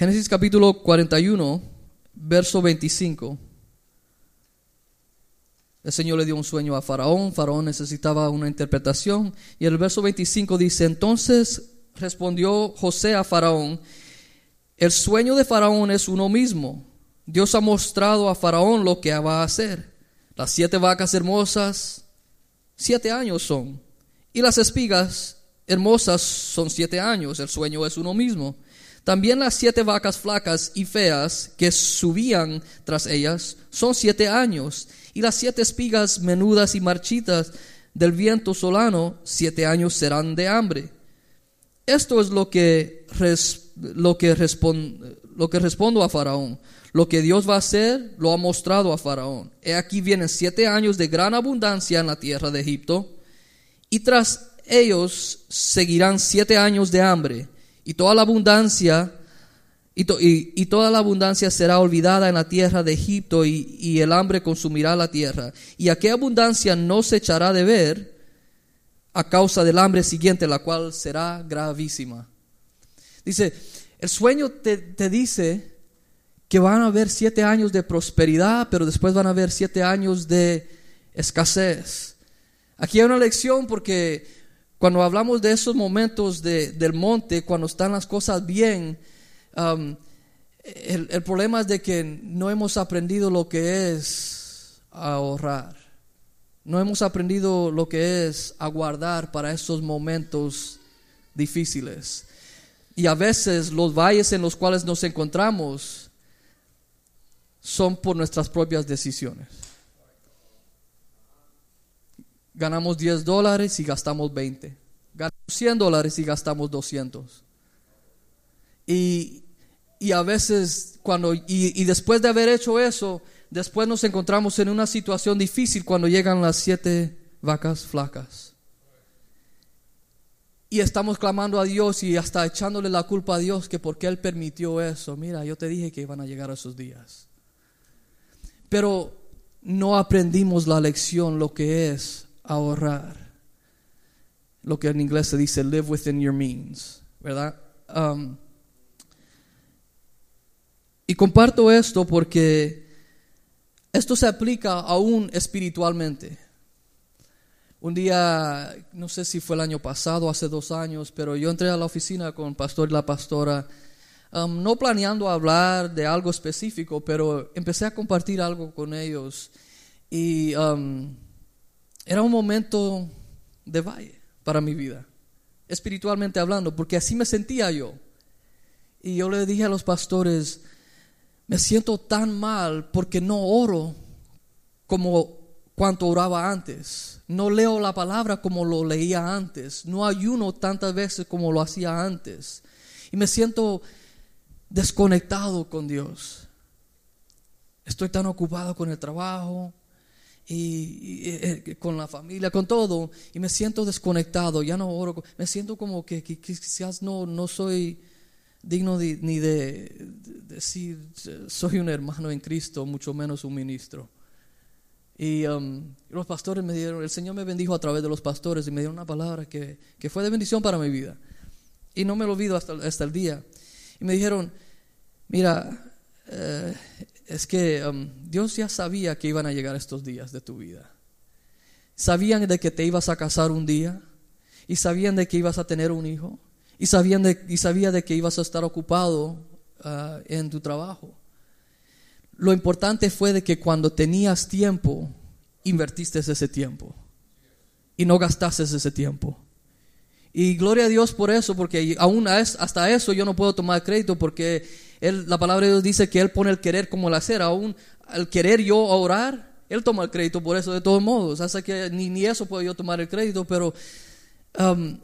Génesis capítulo 41, verso 25. El Señor le dio un sueño a Faraón, Faraón necesitaba una interpretación y el verso 25 dice, entonces respondió José a Faraón, el sueño de Faraón es uno mismo. Dios ha mostrado a Faraón lo que va a hacer. Las siete vacas hermosas, siete años son, y las espigas hermosas son siete años, el sueño es uno mismo. También las siete vacas flacas y feas que subían tras ellas son siete años, y las siete espigas menudas y marchitas del viento solano, siete años serán de hambre. Esto es lo que, lo que, lo que respondo a Faraón. Lo que Dios va a hacer lo ha mostrado a Faraón. He aquí vienen siete años de gran abundancia en la tierra de Egipto, y tras ellos seguirán siete años de hambre, y toda la abundancia y, toda la abundancia será olvidada en la tierra de Egipto y, el hambre consumirá la tierra. Y aquella abundancia no se echará de ver a causa del hambre siguiente, la cual será gravísima. Dice, el sueño te, te dice que van a haber siete años de prosperidad, pero después van a haber siete años de escasez. Aquí hay una lección porque cuando hablamos de esos momentos del monte, cuando están las cosas bien, Um, el, problema es de que no hemos aprendido lo que es ahorrar. No hemos aprendido lo que es aguardar para esos momentos difíciles. Y a veces los valles en los cuales nos encontramos son por nuestras propias decisiones. Ganamos 10 dólares y gastamos 20. Ganamos 100 dólares y gastamos 200. Y, a veces cuando, y, después de haber hecho eso, después nos encontramos en una situación difícil cuando llegan las siete vacas flacas. Y estamos clamando a Dios y hasta echándole la culpa a Dios que porque Él permitió eso. Mira, yo te dije que iban a llegar esos días. Pero no aprendimos la lección, lo que es ahorrar. Lo que en inglés se dice live within your means, ¿verdad? Um, y comparto esto porque esto se aplica aún espiritualmente. Un día, no sé si fue el año pasado, hace dos años, pero yo entré a la oficina con el pastor y la pastora, um, no planeando hablar de algo específico, pero empecé a compartir algo con ellos. Y um, era un momento de valle para mi vida, espiritualmente hablando, porque así me sentía yo. Y yo le dije a los pastores, me siento tan mal porque no oro como cuanto oraba antes. No leo la palabra como lo leía antes. No ayuno tantas veces como lo hacía antes. Y me siento desconectado con Dios. Estoy tan ocupado con el trabajo y, eh, con la familia, con todo, y me siento desconectado. Ya no oro. Me siento como que, quizás no, no soy digno ni de, decir soy un hermano en Cristo, mucho menos un ministro. Y um, los pastores me dieron, el Señor me bendijo a través de los pastores y me dieron una palabra que, fue de bendición para mi vida. Y no me lo olvido hasta, hasta el día. Y me dijeron, mira, eh, es que um, Dios ya sabía que iban a llegar estos días de tu vida. Sabían de que te ibas a casar un día y sabían de que ibas a tener un hijo y, sabían de, y sabía de que ibas a estar ocupado ah, en tu trabajo. Lo importante fue de que cuando tenías tiempo, invertiste ese tiempo y no gastaste ese tiempo. Y gloria a Dios por eso, porque aún hasta eso yo no puedo tomar crédito porque la palabra de Dios dice que Él pone el querer como el hacer. Aún al querer yo orar, Él toma el crédito por eso de todos modos. Así que ni, ni eso puedo yo tomar el crédito, pero um,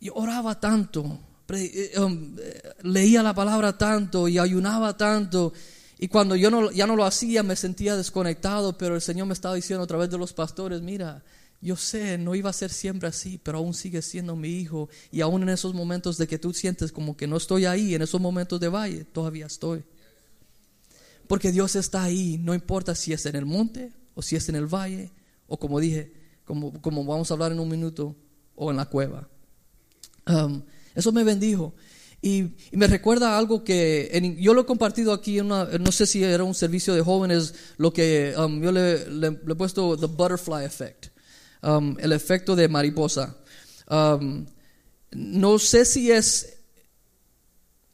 yo oraba tanto, eh, um, leía la palabra tanto y ayunaba tanto. Y cuando yo no, ya no lo hacía me sentía desconectado, pero el Señor me estaba diciendo a través de los pastores, mira, yo sé, no iba a ser siempre así, pero aún sigue siendo mi hijo. Y aún en esos momentos de que tú sientes como que no estoy ahí, en esos momentos de valle, todavía estoy. Porque Dios está ahí, no importa si es en el monte o si es en el valle, o como dije, como, como vamos a hablar en un minuto, o en la cueva. Um, eso me bendijo. Y, me recuerda algo que yo lo he compartido aquí, en una, no sé si era un servicio de jóvenes, lo que um, yo le, le, he puesto the butterfly effect, um, el efecto de mariposa. Um, no sé si es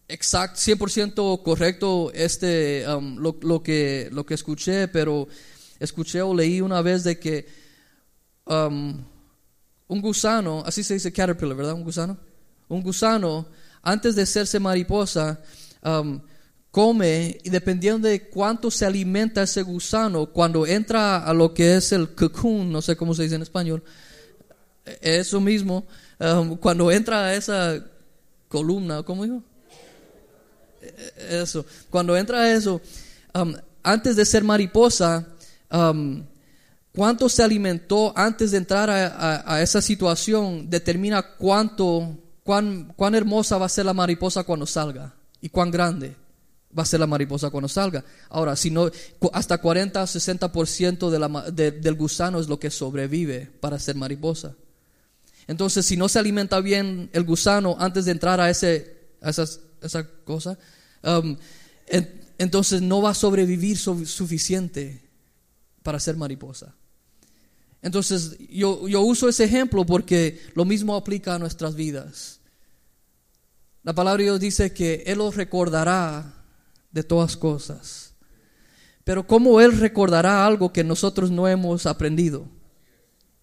exacto, 100% correcto este, lo, lo, que, lo que escuché, pero escuché o leí una vez de que un gusano, así se dice caterpillar, ¿verdad? Un gusano. Un gusano antes de hacerse mariposa, um, come y dependiendo de cuánto se alimenta ese gusano, cuando entra a lo que es el cocoon, no sé cómo se dice en español, eso mismo, um, cuando entra a esa columna, ¿cómo digo? Eso, cuando entra a eso, um, antes de ser mariposa, cuánto se alimentó antes de entrar a esa situación determina cuánto cuán, hermosa va a ser la mariposa cuando salga y cuán grande va a ser la mariposa cuando salga. Ahora, si no, hasta 40 o 60% de la, del gusano es lo que sobrevive para ser mariposa. Entonces, si no se alimenta bien el gusano antes de entrar a, ese, esa cosa, um, entonces no va a sobrevivir suficiente para ser mariposa. Entonces, yo, yo uso ese ejemplo porque lo mismo aplica a nuestras vidas. La palabra Dios dice que Él os recordará de todas cosas. Pero ¿cómo Él recordará algo que nosotros no hemos aprendido?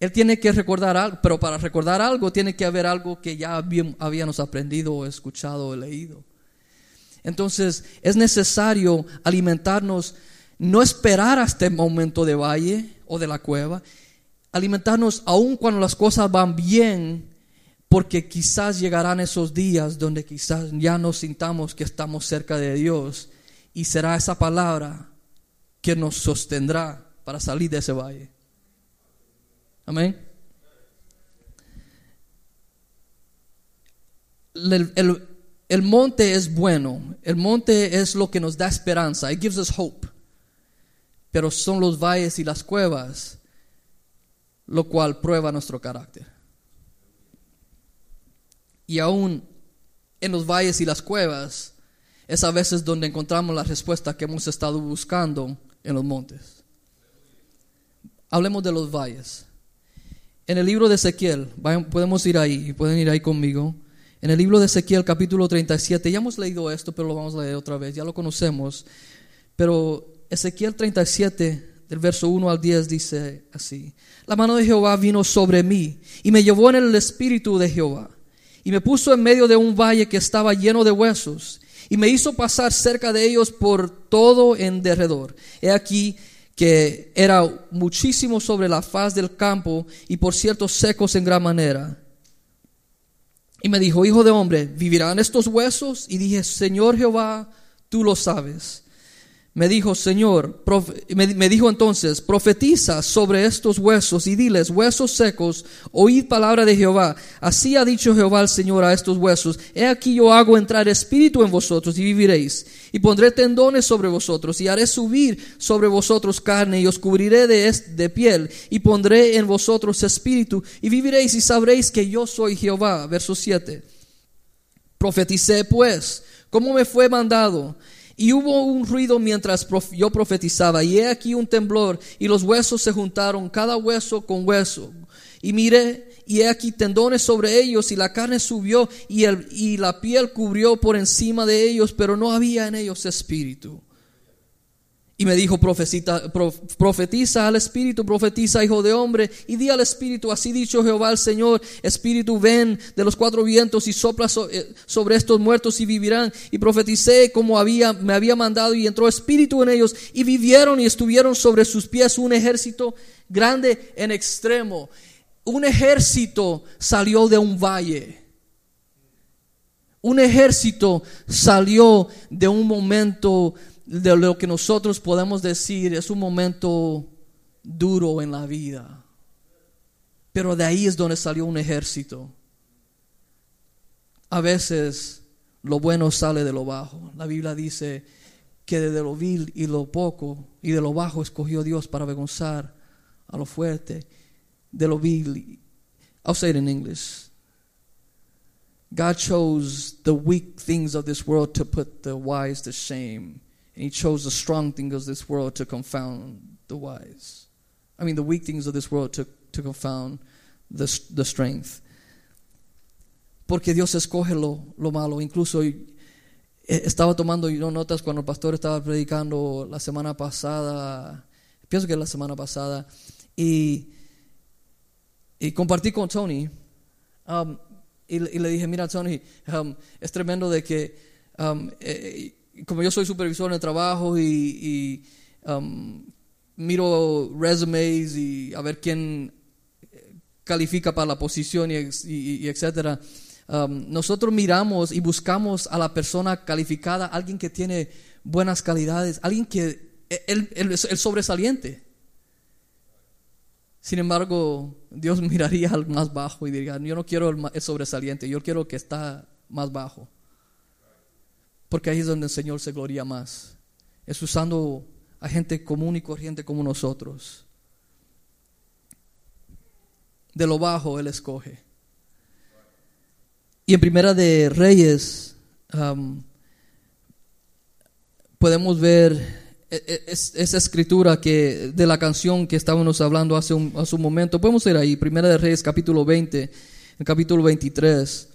Él tiene que recordar algo, pero para recordar algo tiene que haber algo que ya habíamos aprendido escuchado o leído. Entonces es necesario alimentarnos, no esperar hasta el momento de valle o de la cueva, alimentarnos aun cuando las cosas van bien porque quizás llegarán esos días donde quizás ya nos sintamos que estamos cerca de Dios y será esa palabra que nos sostendrá para salir de ese valle. Amén. El, monte es bueno, el monte es lo que nos da esperanza, it gives us hope. Pero son los valles y las cuevas lo cual prueba nuestro carácter y aún en los valles y las cuevas, es a veces donde encontramos la respuesta que hemos estado buscando en los montes. Hablemos de los valles. En el libro de Ezequiel, podemos ir ahí, pueden ir ahí conmigo. En el libro de Ezequiel capítulo 37, ya hemos leído esto, pero lo vamos a leer otra vez, ya lo conocemos. Pero Ezequiel 37, del verso 1 al 10, dice así, la mano de Jehová vino sobre mí y me llevó en el espíritu de Jehová y me puso en medio de un valle que estaba lleno de huesos y me hizo pasar cerca de ellos por todo en derredor. He aquí que era muchísimo sobre la faz del campo y por cierto secos en gran manera. Y me dijo, hijo de hombre, ¿vivirán estos huesos? Y dije, Señor Jehová, tú lo sabes. Me dijo, Señor, me, dijo entonces, profetiza sobre estos huesos y diles, huesos secos, oíd palabra de Jehová. Así ha dicho Jehová el Señor a estos huesos, he aquí yo hago entrar espíritu en vosotros y viviréis. Y pondré tendones sobre vosotros y haré subir sobre vosotros carne y os cubriré de, de piel y pondré en vosotros espíritu y viviréis y sabréis que yo soy Jehová. Verso 7. Profeticé pues, ¿cómo me fue mandado? Y hubo un ruido mientras yo profetizaba, y he aquí un temblor, y los huesos se juntaron, cada hueso con hueso. Y miré, y he aquí tendones sobre ellos, y la carne subió, y, la piel cubrió por encima de ellos, pero no había en ellos espíritu. Y me dijo, profetiza al Espíritu, profetiza, hijo de hombre, y di al Espíritu, así dicho Jehová el Señor, Espíritu, ven de los cuatro vientos y sopla eh, sobre estos muertos y vivirán. Y profeticé como había, me había mandado, y entró Espíritu en ellos, y vivieron y estuvieron sobre sus pies un ejército grande en extremo. Un ejército salió de un valle. Un ejército salió de un momento de lo que nosotros podemos decir es un momento duro en la vida. Pero de ahí es donde salió un ejército. A veces lo bueno sale de lo bajo. La Biblia dice que de lo vil y lo poco y de lo bajo escogió Dios para avergonzar a lo fuerte. De lo vil. I'll say it in English. God chose the weak things of this world to put the wise to shame. And he chose the strong things of this world to confound the wise. I mean, the weak things of this world to, to confound the, the strength. Porque Dios escoge lo, lo malo. Incluso eh, estaba tomando notas cuando el pastor estaba predicando la semana pasada, pienso que la semana pasada, y, compartí con Tony. Um, y, y, le dije, mira Tony, um, es tremendo de que um, eh, como yo soy supervisor el trabajo y, um, miro resumes y a ver quién califica para la posición y, etcétera. Um, nosotros miramos y buscamos a la persona calificada, alguien que tiene buenas calidades, alguien que el, el, el sobresaliente. Sin embargo, Dios miraría al más bajo y diría, yo no quiero el, sobresaliente, yo quiero que está más bajo. Porque ahí es donde el Señor se gloria más. Es usando a gente común y corriente como nosotros. De lo bajo Él escoge. Y en Primera de Reyes podemos ver e, e, esa escritura que de la canción que estábamos hablando hace un, hace momento. Podemos ir ahí, Primera de Reyes capítulo 20, el capítulo 23.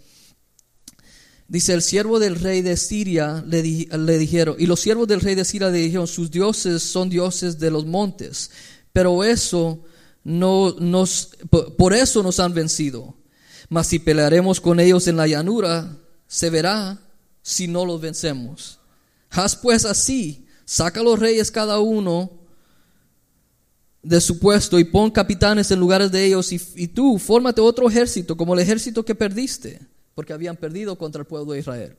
Dice, el siervo del rey de Siria le, le, dijeron, y los siervos del rey de Siria le dijeron, sus dioses son dioses de los montes, pero eso no nos, por eso nos han vencido. Mas si pelearemos con ellos en la llanura, se verá si no los vencemos. Haz pues así, saca a los reyes cada uno de su puesto y pon capitanes en lugares de ellos y, y tú fórmate otro ejército como el ejército que perdiste, porque habían perdido contra el pueblo de Israel.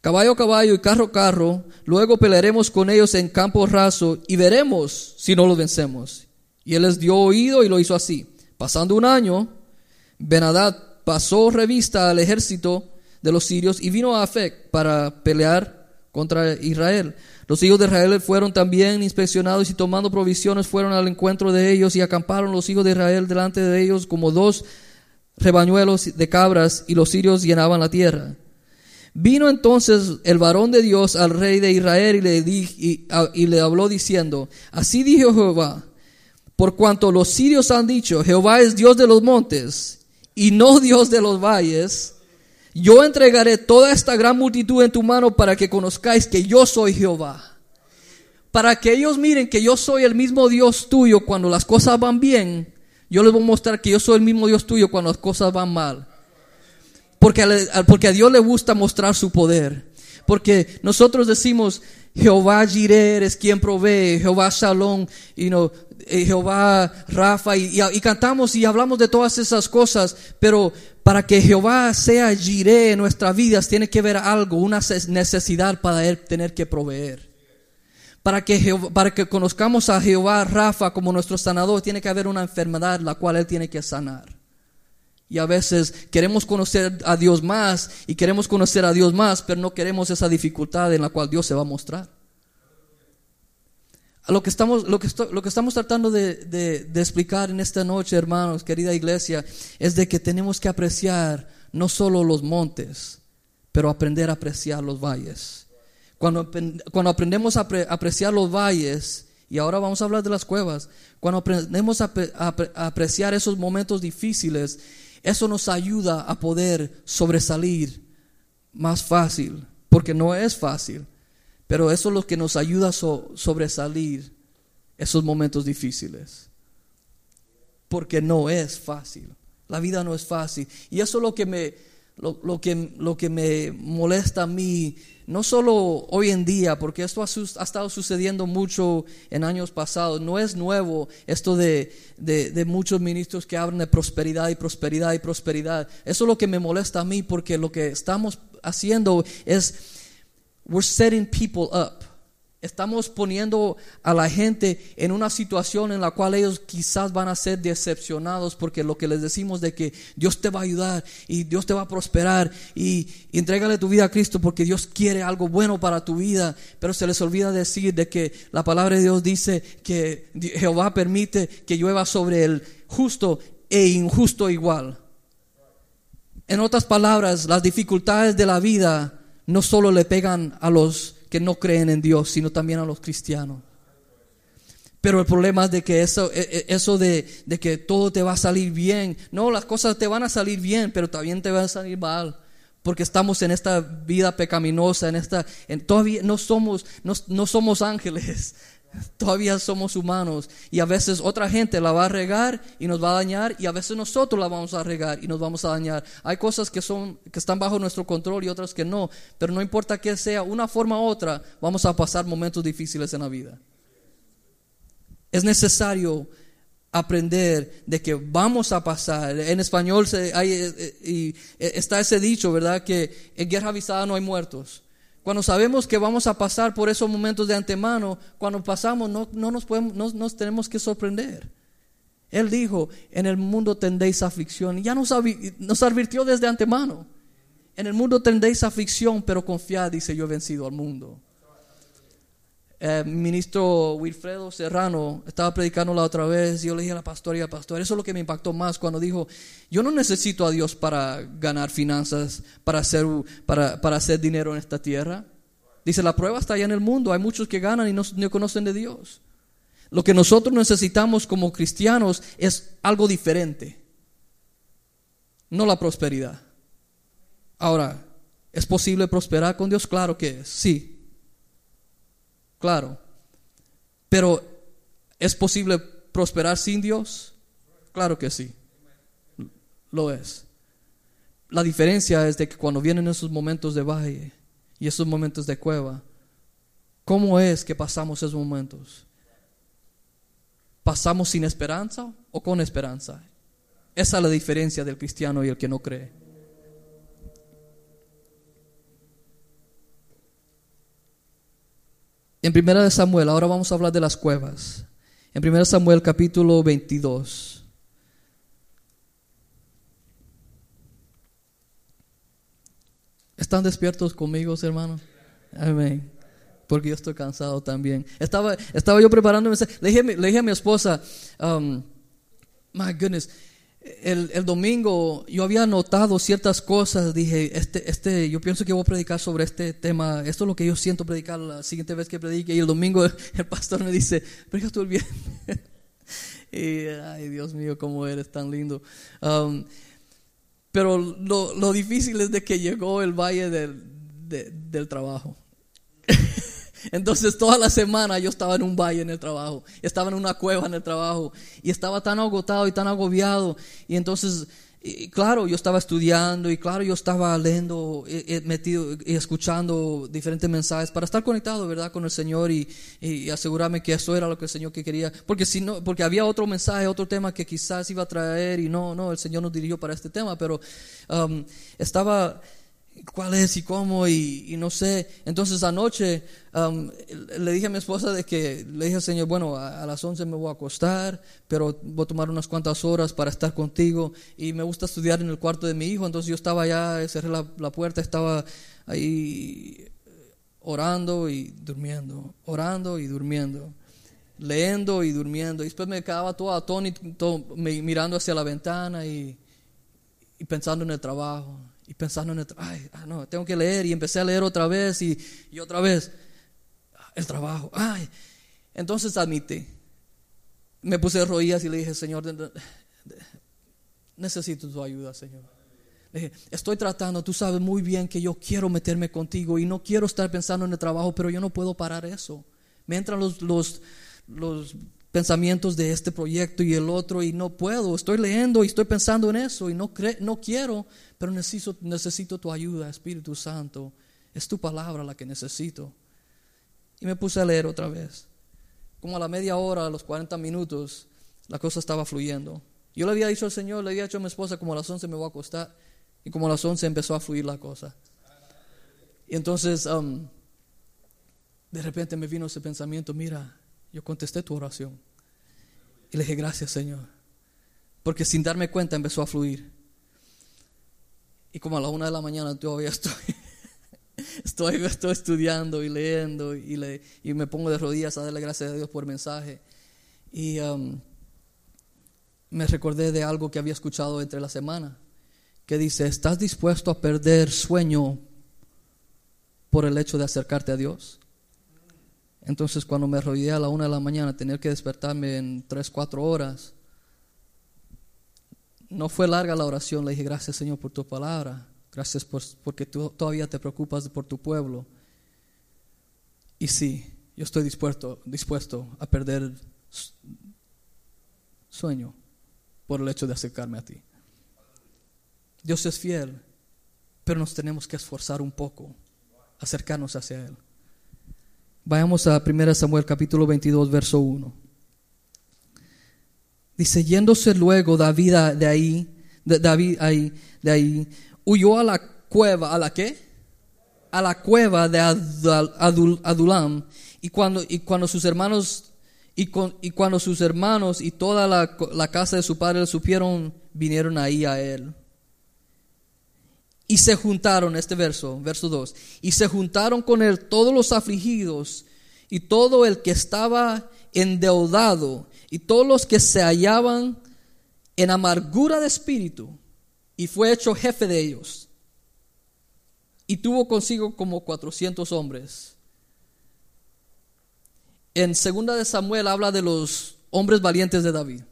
Caballo caballo y carro carro, luego pelearemos con ellos en campo raso y veremos si no los vencemos. Y él les dio oído y lo hizo así. Pasando un año, Benadad pasó revista al ejército de los sirios y vino a Afec para pelear contra Israel. Los hijos de Israel fueron también inspeccionados y tomando provisiones fueron al encuentro de ellos y acamparon los hijos de Israel delante de ellos como dos rebañuelos de cabras y los sirios llenaban la tierra. Vino entonces el varón de Dios al rey de Israel y le, y, le habló diciendo, así dijo Jehová, por cuanto los sirios han dicho, Jehová es Dios de los montes y no Dios de los valles, yo entregaré toda esta gran multitud en tu mano para que conozcáis que yo soy Jehová. Para que ellos miren que yo soy el mismo Dios tuyo cuando las cosas van bien, yo les voy a mostrar que yo soy el mismo Dios tuyo cuando las cosas van mal. Porque a, porque a Dios le gusta mostrar su poder. Porque nosotros decimos, Jehová Jireh es quien provee, Jehová Shalom, you know, eh, Jehová Rafa, y, y, cantamos y hablamos de todas esas cosas, pero para que Jehová sea Jireh en nuestras vidas, tiene que haber algo, una necesidad para Él tener que proveer. Para que, para que conozcamos a Jehová Rafa como nuestro sanador, tiene que haber una enfermedad la cual Él tiene que sanar. Y a veces queremos conocer a Dios más y queremos conocer a Dios más, pero no queremos esa dificultad en la cual Dios se va a mostrar. Lo que estamos, lo que, lo que estamos tratando de, de, explicar en esta noche, hermanos, querida iglesia, es de que tenemos que apreciar no solo los montes, pero aprender a apreciar los valles. Cuando, cuando aprendemos a apreciar los valles, y ahora vamos a hablar de las cuevas, cuando aprendemos a, apreciar esos momentos difíciles, eso nos ayuda a poder sobresalir más fácil, porque no es fácil pero eso es lo que nos ayuda a sobresalir esos momentos difíciles. Porque no es fácil. La vida no es fácil. Y eso es lo que me, lo, que, lo que me molesta a mí, no solo hoy en día, porque esto ha, estado sucediendo mucho en años pasados. No es nuevo esto de, de, de muchos ministros que hablan de prosperidad y prosperidad y prosperidad. Eso es lo que me molesta a mí, porque lo que estamos haciendo es We're setting people up. Estamos poniendo a la gente en una situación en la cual ellos quizás van a ser decepcionados porque lo que les decimos de que Dios te va a ayudar y Dios te va a prosperar y, y entrégale tu vida a Cristo porque Dios quiere algo bueno para tu vida, pero se les olvida decir de que la palabra de Dios dice que Jehová permite que llueva sobre el justo e injusto igual. En otras palabras, las dificultades de la vida no solo le pegan a los que no creen en Dios, sino también a los cristianos. Pero el problema es de que eso, e, e, eso de, de, que todo te va a salir bien. No, las cosas te van a salir bien, pero también te van a salir mal. Porque estamos en esta vida pecaminosa, en esta, en, todavía no somos, no, no somos ángeles. Todavía somos humanos y a veces otra gente la va a regar y nos va a dañar y a veces nosotros la vamos a regar y nos vamos a dañar. Hay cosas que son que están bajo nuestro control y otras que no, pero no importa que sea, una forma u otra vamos a pasar momentos difíciles en la vida. Es necesario aprender de que vamos a pasar. En español hay, eh, eh, eh, está ese dicho, ¿verdad? Que en guerra avisada no hay muertos. Cuando sabemos que vamos a pasar por esos momentos de antemano, cuando pasamos no, no nos, tenemos que sorprender. Él dijo, en el mundo tendréis aflicción. Ya nos, nos advirtió desde antemano. En el mundo tendréis aflicción, pero confiad, dice, yo he vencido al mundo. El ministro Wilfredo Serrano estaba predicando la otra vez y yo le dije a la pastora y al pastor, eso es lo que me impactó más cuando dijo, yo no necesito a Dios para ganar finanzas, para hacer, para, para hacer dinero en esta tierra. Dice, la prueba está allá en el mundo, hay muchos que ganan y no, no conocen de Dios. Lo que nosotros necesitamos como cristianos es algo diferente, no la prosperidad. Ahora, ¿es posible prosperar con Dios? Claro que es, sí, Claro. Pero ¿es posible prosperar sin Dios? Claro que sí. Lo es. La diferencia es de que cuando vienen esos momentos de valle y esos momentos de cueva, ¿cómo es que pasamos esos momentos? ¿Pasamos sin esperanza o con esperanza? Esa es la diferencia del cristiano y el que no cree. En Primera de Samuel, ahora vamos a hablar de las cuevas. En Primera de Samuel capítulo 22. ¿Están despiertos conmigo, hermanos? Amén. Porque yo estoy cansado también. Estaba, estaba yo preparándome. Le dije, le dije a mi esposa, um, my goodness, el, domingo yo había notado ciertas cosas, dije, este, este, yo pienso que voy a predicar sobre este tema, esto es lo que yo siento predicar la siguiente vez que predique, y el domingo el pastor me dice, predica tú el bien. y, ay Dios mío, cómo eres tan lindo. Um, pero lo, lo, difícil es de que llegó el valle del, del trabajo. Entonces toda la semana yo estaba en un valle en el trabajo, estaba en una cueva en el trabajo y estaba tan agotado y tan agobiado. Y entonces, claro, yo estaba estudiando y claro, yo estaba leyendo, metido y escuchando diferentes mensajes para estar conectado, ¿verdad?, con el Señor y, asegurarme que eso era lo que el Señor quería. Porque si no, porque había otro mensaje, otro tema que quizás iba a traer y no, no, el Señor nos dirigió para este tema, pero um, estaba cuál es y cómo y, no sé. Entonces anoche um, le dije a mi esposa de que le dije al Señor, bueno, a, las 11 me voy a acostar, pero voy a tomar unas cuantas horas para estar contigo. Y me gusta estudiar en el cuarto de mi hijo, entonces yo estaba allá, cerré la, la puerta, estaba ahí orando y durmiendo, orando y durmiendo leyendo y durmiendo. Y después me quedaba todo atónito, mirando hacia la ventana y, y pensando en el trabajo y pensando en el ay, ah, no, tengo que leer y empecé a leer otra vez y, y otra vez el trabajo. Ay, entonces admite, me puse rodillas y le dije, Señor, necesito tu ayuda, Señor. Le dije, estoy tratando, tú sabes muy bien que yo quiero meterme contigo y no quiero estar pensando en el trabajo, pero yo no puedo parar eso. Me entran los, los, los pensamientos de este proyecto y el otro y no puedo. Estoy leyendo y estoy pensando en eso y no, no quiero, pero necesito, necesito tu ayuda, Espíritu Santo. Es tu palabra la que necesito. Y me puse a leer otra vez. Como a la media hora, a los 40 minutos, la cosa estaba fluyendo. Yo le había dicho al Señor, le había dicho a mi esposa, como a las 11 me voy a acostar. Y como a las 11 empezó a fluir la cosa. Y entonces, um, de repente me vino ese pensamiento, mira, yo contesté tu oración. Y le dije, gracias Señor. Porque sin darme cuenta empezó a fluir. Y como a la una de la mañana todavía estoy, estoy, estoy estudiando y leyendo y, le, y, me pongo de rodillas a darle gracias a Dios por mensaje. Y um, me recordé de algo que había escuchado entre la semana, que dice, ¿estás dispuesto a perder sueño por el hecho de acercarte a Dios? Entonces cuando me rodeé a la una de la mañana, tener que despertarme en tres, cuatro horas, no fue larga la oración, le dije, gracias Señor por tu palabra, gracias por, porque tú todavía te preocupas por tu pueblo. Y sí, yo estoy dispuesto, dispuesto a perder sueño por el hecho de acercarme a ti. Dios es fiel, pero nos tenemos que esforzar un poco, acercarnos hacia Él. Vayamos a 1 Samuel capítulo 22, verso 1. Dice, yéndose luego David de ahí, David ahí, de ahí, huyó a la cueva, ¿a la qué? A la cueva de Adulam. Y cuando, y cuando sus hermanos, y, y cuando sus hermanos y toda la, la casa de su padre supieron, vinieron ahí a él. Y se juntaron, este verso, verso 2, y se juntaron con él todos los afligidos y todo el que estaba endeudado y todos los que se hallaban en amargura de espíritu, y fue hecho jefe de ellos. Y tuvo consigo como 400 hombres. En segunda de Samuel habla de los hombres valientes de David.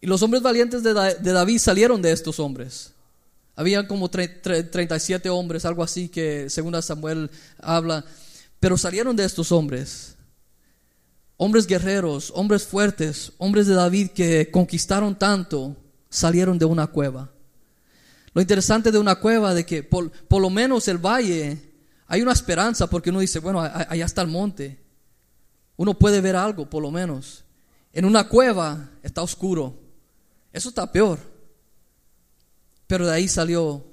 Y los hombres valientes de, de David salieron de estos hombres. Habían como 37 hombres, algo así que según Samuel habla, pero salieron de estos hombres. Hombres guerreros, hombres fuertes, hombres de David que conquistaron tanto, salieron de una cueva. Lo interesante de una cueva de que por, por lo menos el valle hay una esperanza porque uno dice, bueno, allá está el monte. Uno puede ver algo, por lo menos. En una cueva está oscuro. Eso está peor. Pero de ahí salió,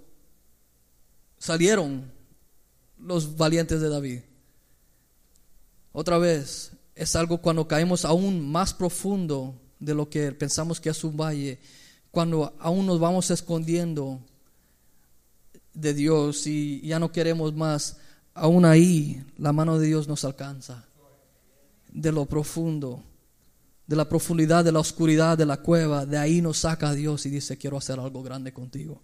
salieron los valientes de David. Otra vez, es algo cuando caemos aún más profundo de lo que pensamos que es un valle, cuando aún nos vamos escondiendo de Dios y ya no queremos más, aún ahí la mano de Dios nos alcanza. De lo profundo de la profundidad, de la oscuridad, de la cueva, de ahí nos saca Dios y dice, quiero hacer algo grande contigo.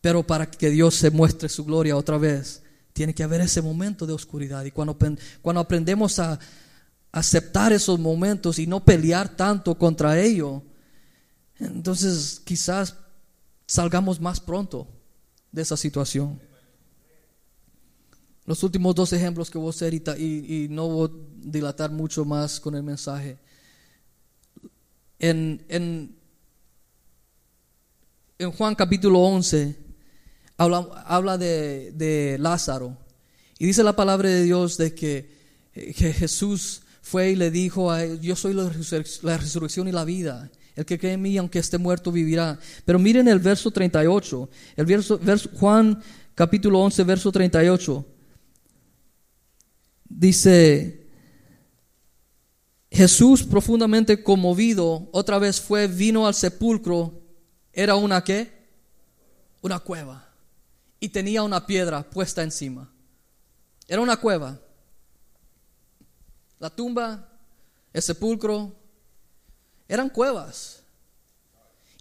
Pero para que Dios se muestre su gloria otra vez, tiene que haber ese momento de oscuridad. Y cuando, cuando aprendemos a aceptar esos momentos y no pelear tanto contra ello, entonces quizás salgamos más pronto de esa situación. Los últimos dos ejemplos que voy a hacer y, no voy a dilatar mucho más con el mensaje. En, en, Juan capítulo 11 habla, habla de, Lázaro y dice la palabra de Dios de que, que Jesús fue y le dijo a él, yo soy la, resurrección y la vida. El que cree en mí, aunque esté muerto, vivirá. Pero miren el verso 38. El verso, verso Juan capítulo 11, verso 38. Dice, Jesús profundamente conmovido, otra vez fue, vino al sepulcro, era una qué? Una cueva. Y tenía una piedra puesta encima. Era una cueva. La tumba, el sepulcro, eran cuevas.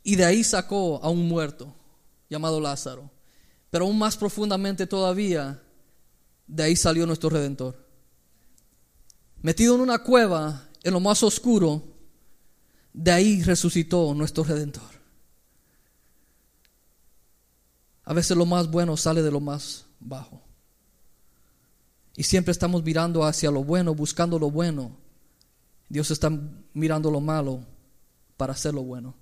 Y de ahí sacó a un muerto llamado Lázaro. Pero aún más profundamente todavía, de ahí salió nuestro redentor metido en una cueva, en lo más oscuro, de ahí resucitó nuestro Redentor. A veces lo más bueno sale de lo más bajo. Y siempre estamos mirando hacia lo bueno, buscando lo bueno. Dios está mirando lo malo para hacer lo bueno.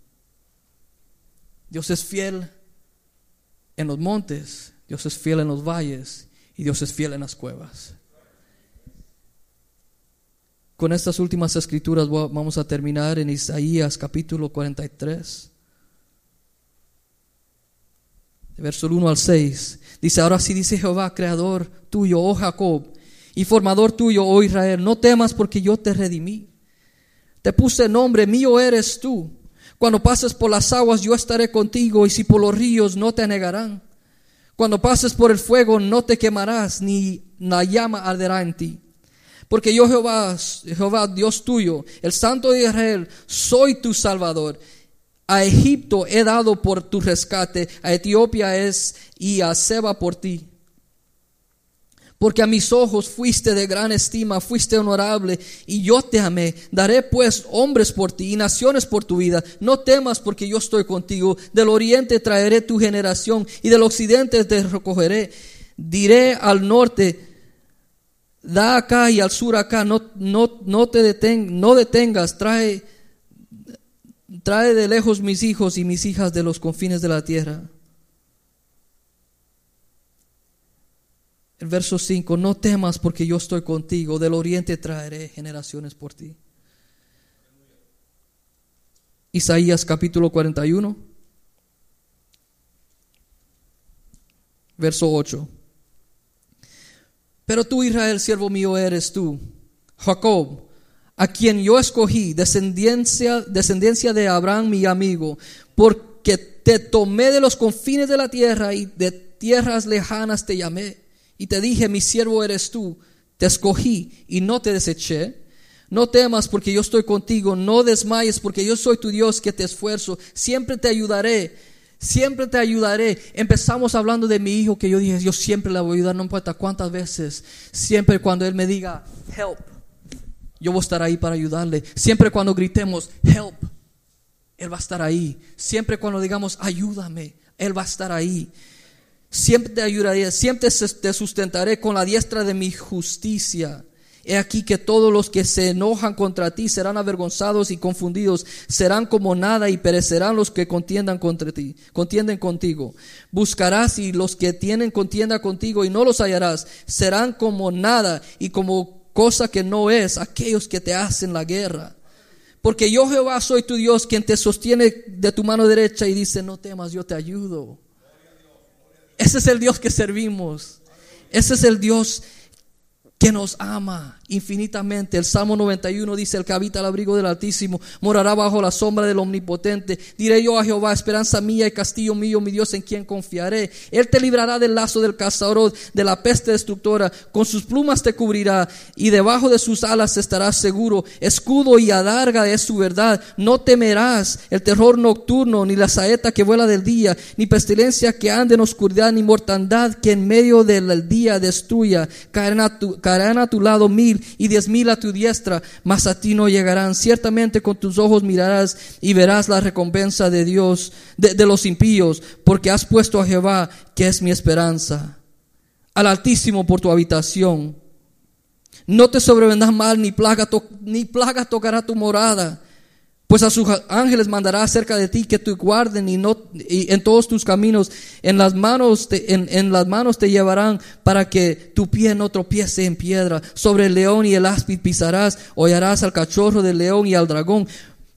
Dios es fiel en los montes, Dios es fiel en los valles y Dios es fiel en las cuevas con estas últimas escrituras vamos a terminar en Isaías capítulo 43. Verso 1 al 6. Dice, ahora sí dice Jehová, creador tuyo, oh Jacob, y formador tuyo, oh Israel, no temas porque yo te redimí. Te puse nombre, mío eres tú. Cuando pases por las aguas yo estaré contigo, y si por los ríos no te anegarán. Cuando pases por el fuego no te quemarás, ni la llama arderá en ti. Porque yo Jehová, Jehová Dios tuyo, el Santo de Israel, soy tu Salvador. A Egipto he dado por tu rescate, a Etiopía es y a Seba por ti. Porque a mis ojos fuiste de gran estima, fuiste honorable, y yo te amé. Daré pues hombres por ti y naciones por tu vida. No temas porque yo estoy contigo. Del oriente traeré tu generación, y del occidente te recogeré. Diré al norte, da acá y al sur acá, no, no, no te deten, no detengas, trae Trae de lejos mis hijos y mis hijas de los confines de la tierra. El verso 5, no temas porque yo estoy contigo, del oriente traeré generaciones por ti. Isaías capítulo 41, verso 8. Pero tú, Israel, siervo mío eres tú, Jacob, a quien yo escogí, descendencia, descendencia de Abraham, mi amigo, porque te tomé de los confines de la tierra y de tierras lejanas te llamé. Y te dije, mi siervo eres tú, te escogí y no te deseché. No temas porque yo estoy contigo, no desmayes porque yo soy tu Dios que te esfuerzo, siempre te ayudaré, siempre te ayudaré. Empezamos hablando de mi hijo que yo dije, yo siempre le voy a ayudar, no importa cuántas veces, siempre cuando él me diga, help, yo voy a estar ahí para ayudarle. Siempre cuando gritemos, help, Él va a estar ahí. Siempre cuando digamos, ayúdame, Él va a estar ahí. Siempre te ayudaré, siempre te sustentaré con la diestra de mi justicia. He aquí que todos los que se enojan contra ti serán avergonzados y confundidos, serán como nada y perecerán los que contiendan contra ti, contienden contigo. Buscarás y los que tienen contienda contigo y no los hallarás, serán como nada y como cosa que no es aquellos que te hacen la guerra. Porque yo Jehová soy tu Dios quien te sostiene de tu mano derecha y dice, no temas, yo te ayudo. Ese es el Dios que servimos. Ese es el Dios que nos ama infinitamente. El Salmo 91 dice, el que habita al abrigo del Altísimo morará bajo la sombra del Omnipotente. Diré yo a Jehová, esperanza mía y castillo mío, mi Dios en quien confiaré. Él te librará del lazo del cazador, de la peste destructora. Con sus plumas te cubrirá y debajo de sus alas estarás seguro. Escudo y adarga es su verdad. No temerás el terror nocturno, ni la saeta que vuela del día, ni pestilencia que ande en oscuridad, ni mortandad que en medio del día destruya. Caerán a tu, a tu lado mil y diez mil a tu diestra, mas a ti no llegarán. Ciertamente con tus ojos mirarás y verás la recompensa de Dios, de, los impíos, porque has puesto a Jehová, que es mi esperanza, al Altísimo por tu habitación. No te sobrevendrá mal, ni plaga, ni plaga tocará tu morada pues a sus ángeles mandará cerca de ti que te guarden y, no, en todos tus caminos. En las, manos te, en, las manos te llevarán para que tu pie no tropiece en piedra. Sobre el león y el áspid pisarás, hollarás al cachorro del león y al dragón.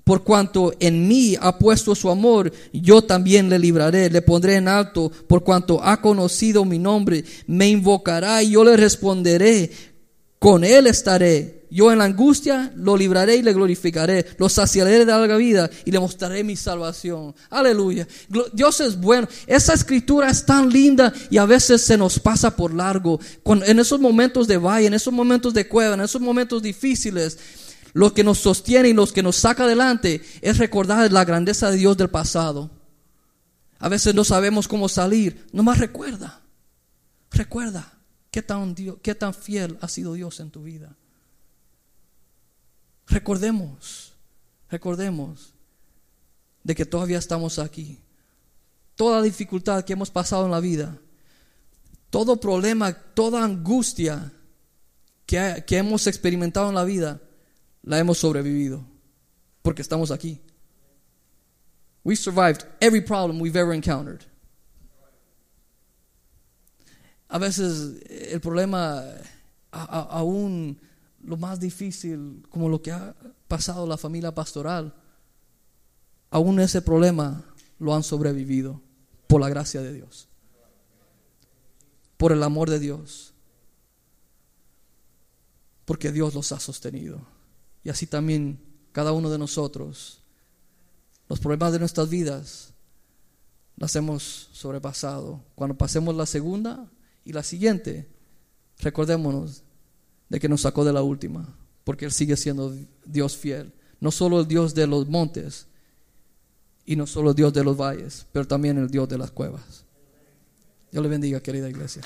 Por cuanto en mí ha puesto su amor, yo también le libraré, le pondré en alto, por cuanto ha conocido mi nombre, me invocará y yo le responderé, con él estaré yo en la angustia lo libraré y le glorificaré, lo saciaré de larga vida y le mostraré mi salvación. Aleluya. Dios es bueno. Esa escritura es tan linda y a veces se nos pasa por largo. en esos momentos de valle, en esos momentos de cueva, en esos momentos difíciles, lo que nos sostiene y lo que nos saca adelante es recordar la grandeza de Dios del pasado. A veces no sabemos cómo salir. Nomás recuerda. Recuerda qué tan, qué tan fiel ha sido Dios en tu vida. Recordemos, recordemos de que todavía estamos aquí. Toda dificultad que hemos pasado en la vida, todo problema, toda angustia que, que hemos experimentado en la vida, la hemos sobrevivido porque estamos aquí. We survived every problem we've ever encountered. A veces el problema aún lo más difícil, como lo que ha pasado la familia pastoral, aún ese problema lo han sobrevivido por la gracia de Dios, por el amor de Dios, porque Dios los ha sostenido. Y así también cada uno de nosotros, los problemas de nuestras vidas, las hemos sobrepasado. Cuando pasemos la segunda y la siguiente, recordémonos de que nos sacó de la última, porque Él sigue siendo Dios fiel. No solo el Dios de los montes, Y no solo Dios de los valles, pero también el Dios de las cuevas. Dios le bendiga, querida iglesia.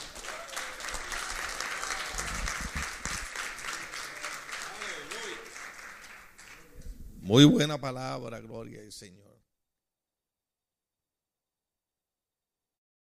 Muy buena palabra, gloria al Señor.